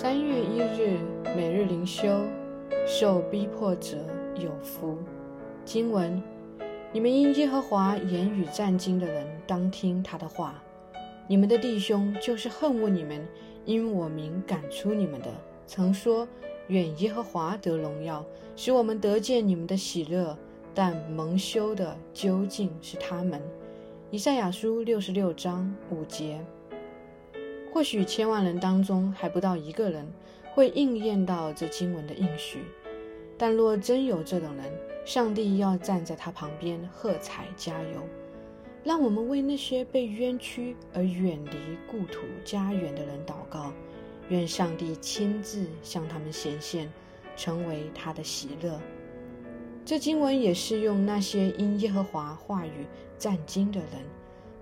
三月一日，每日灵修，受逼迫者有福。经文：你们因耶和华言语战惊的人，当听他的话。你们的弟兄就是恨恶你们，因我名赶出你们的，曾说：愿耶和华得荣耀，使我们得见你们的喜乐。但蒙羞的究竟是他们。以赛亚书六十六章五节。或许千万人当中还不到一个人会应验到这经文的应许，但若真有这种人，上帝要站在他旁边喝彩加油。让我们为那些被冤屈而远离故土家园的人祷告，愿上帝亲自向他们显现，成为他的喜乐。这经文也适用那些因耶和华话语战惊的人。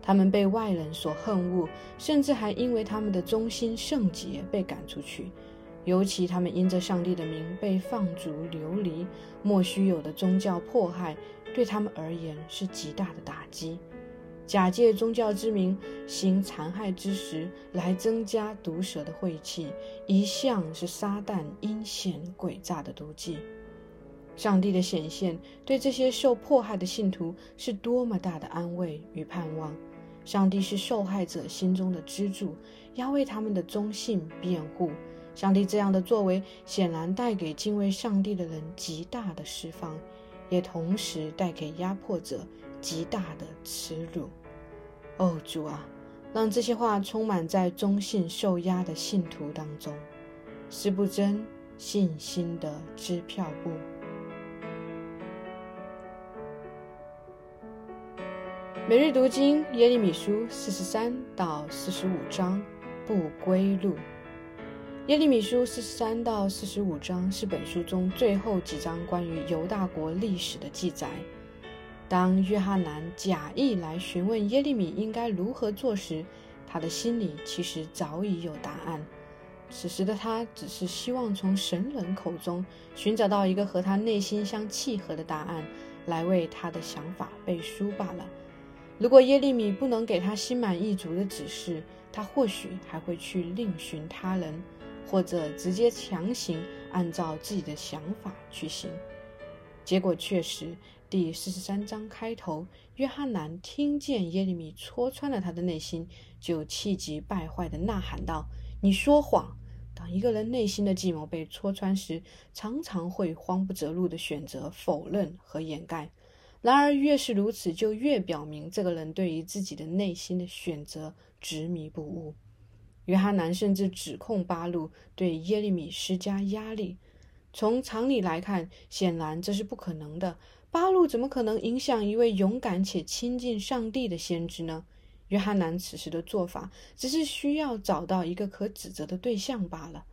他们被外人所恨恶，甚至还因为他们的忠心圣洁被赶出去。尤其他们因着上帝的名被放逐流离，莫须有的宗教迫害，对他们而言是极大的打击。假借宗教之名行残害之时，来增加毒蛇的晦气，一向是撒旦阴险诡诈的毒计。上帝的显现对这些受迫害的信徒是多么大的安慰与盼望。上帝是受害者心中的支柱，要为他们的忠信辩护。上帝这样的作为，显然带给敬畏上帝的人极大的释放，也同时带给压迫者极大的耻辱。哦，主啊，让这些话充满在忠信受压的信徒当中，是不真信心的支票簿。每日读经耶利米书四十三到四十五章不归路。耶利米书四十三到四十五章是本书中最后几章关于犹大国历史的记载。当约翰南假意来询问耶利米应该如何做时，他的心里其实早已有答案。此时的他只是希望从神人口中寻找到一个和他内心相契合的答案，来为他的想法背书罢了。如果耶利米不能给他心满意足的指示，他或许还会去另寻他人，或者直接强行按照自己的想法去行。结果确实，第四十三章开头，约翰南听见耶利米戳穿了他的内心，就气急败坏地呐喊道：“你说谎！”当一个人内心的计谋被戳穿时，常常会慌不择路地选择否认和掩盖。然而，越是如此，就越表明这个人对于自己的内心的选择执迷不悟。约翰南甚至指控巴路对耶利米施加压力。从常理来看，显然这是不可能的。巴路怎么可能影响一位勇敢且亲近上帝的先知呢？约翰南此时的做法，只是需要找到一个可指责的对象罢了。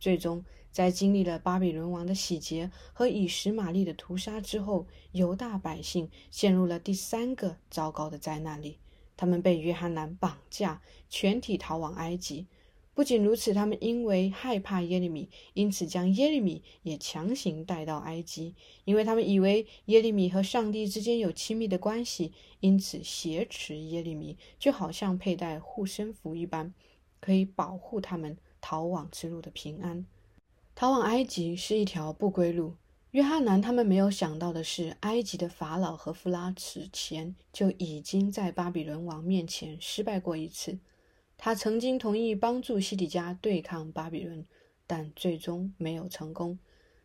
最终。在经历了巴比伦王的洗劫和以实玛利的屠杀之后，犹大百姓陷入了第三个糟糕的灾难里。他们被约翰南绑架，全体逃往埃及。不仅如此，他们因为害怕耶利米，因此将耶利米也强行带到埃及。因为他们以为耶利米和上帝之间有亲密的关系，因此挟持耶利米，就好像佩戴护身符一般，可以保护他们逃往之路的平安。逃往埃及是一条不归路。约翰南他们没有想到的是，埃及的法老和夫拉此前就已经在巴比伦王面前失败过一次。他曾经同意帮助西底家对抗巴比伦，但最终没有成功。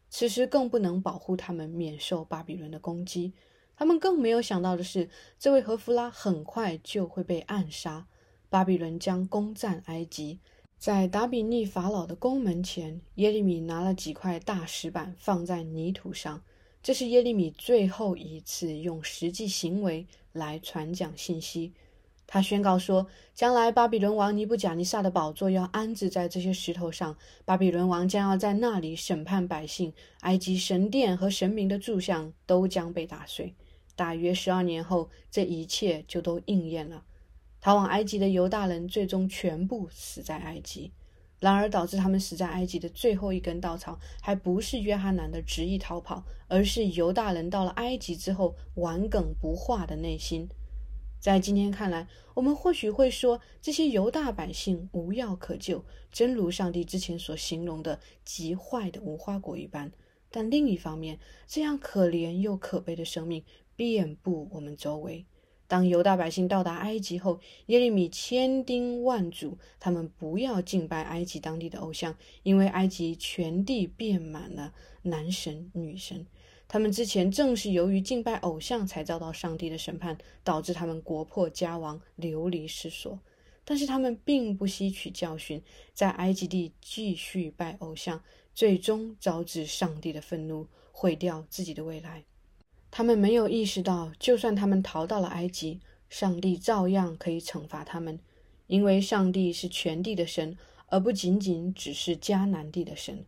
此时更不能保护他们免受巴比伦的攻击。他们更没有想到的是，这位和夫拉很快就会被暗杀，巴比伦将攻占埃及。在达比尼法老的宫门前，耶利米拿了几块大石板放在泥土上。这是耶利米最后一次用实际行为来传讲信息。他宣告说，将来巴比伦王尼布贾尼撒的宝座要安置在这些石头上，巴比伦王将要在那里审判百姓，埃及神殿和神明的柱像都将被打碎。大约十二年后，这一切就都应验了。逃往埃及的犹大人最终全部死在埃及。然而，导致他们死在埃及的最后一根稻草，还不是约翰南的执意逃跑，而是犹大人到了埃及之后顽梗不化的内心。在今天看来，我们或许会说这些犹大百姓无药可救，真如上帝之前所形容的极坏的无花果一般。但另一方面，这样可怜又可悲的生命遍布我们周围。当犹大百姓到达埃及后，耶利米千叮万嘱他们不要敬拜埃及当地的偶像，因为埃及全地遍满了男神女神。他们之前正是由于敬拜偶像，才遭到上帝的审判，导致他们国破家亡、流离失所。但是他们并不吸取教训，在埃及地继续拜偶像，最终招致上帝的愤怒，毁掉自己的未来。他们没有意识到，就算他们逃到了埃及，上帝照样可以惩罚他们，因为上帝是全地的神，而不仅仅只是迦南地的神。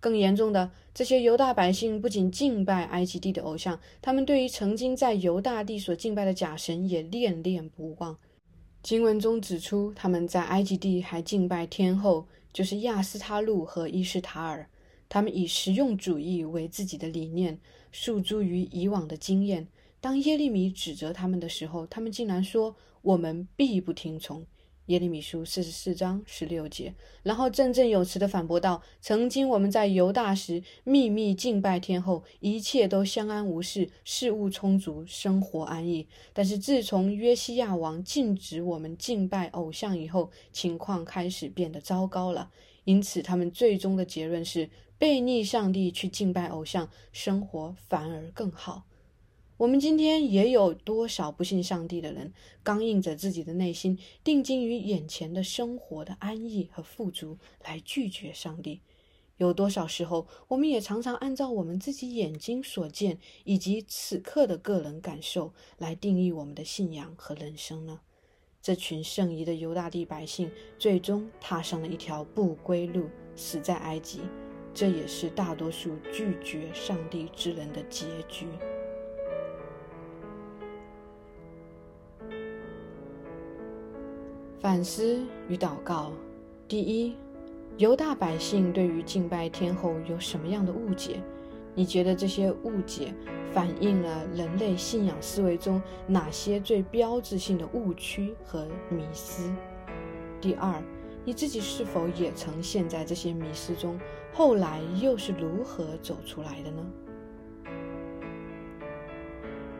更严重的，这些犹大百姓不仅敬拜埃及地的偶像，他们对于曾经在犹大地所敬拜的假神也恋恋不忘。经文中指出，他们在埃及地还敬拜天后，就是亚斯他路和伊什塔尔。他们以实用主义为自己的理念，诉诸于以往的经验。当耶利米指责他们的时候，他们竟然说：“我们必不听从。”耶利米书四十四章十六节，然后振振有词地反驳道：“曾经我们在犹大时秘密敬拜天后，一切都相安无事，事物充足，生活安逸。但是自从约西亚王禁止我们敬拜偶像以后，情况开始变得糟糕了。因此，他们最终的结论是背逆上帝去敬拜偶像，生活反而更好。”我们今天也有多少不信上帝的人，刚硬着自己的内心，定睛于眼前的生活的安逸和富足，来拒绝上帝？有多少时候，我们也常常按照我们自己眼睛所见，以及此刻的个人感受，来定义我们的信仰和人生呢？这群圣遗的犹大地百姓，最终踏上了一条不归路，死在埃及。这也是大多数拒绝上帝之人的结局。反思与祷告：第一，犹大百姓对于敬拜天后有什么样的误解？你觉得这些误解反映了人类信仰思维中哪些最标志性的误区和迷思？第二，你自己是否也曾陷在这些迷思中？后来又是如何走出来的呢？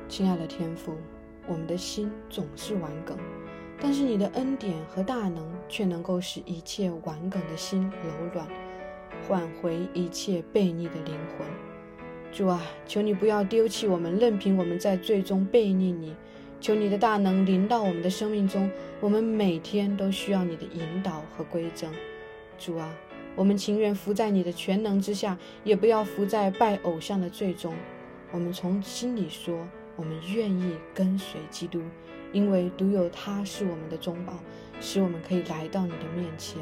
亲爱的天父，我们的心总是顽梗。但是你的恩典和大能却能够使一切顽梗的心柔软，挽回一切悖逆的灵魂。主啊，求你不要丢弃我们，任凭我们在最终悖逆你。求你的大能临到我们的生命中，我们每天都需要你的引导和规正。主啊，我们情愿伏在你的全能之下，也不要伏在拜偶像的最终。我们从心里说，我们愿意跟随基督。因为独有他是我们的中保，使我们可以来到你的面前，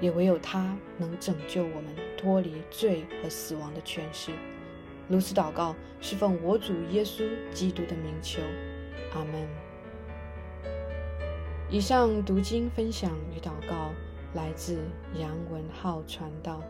也唯有他能拯救我们脱离罪和死亡的权势。如此祷告，是奉我主耶稣基督的名求，阿门。以上读经分享与祷告来自杨文浩传道。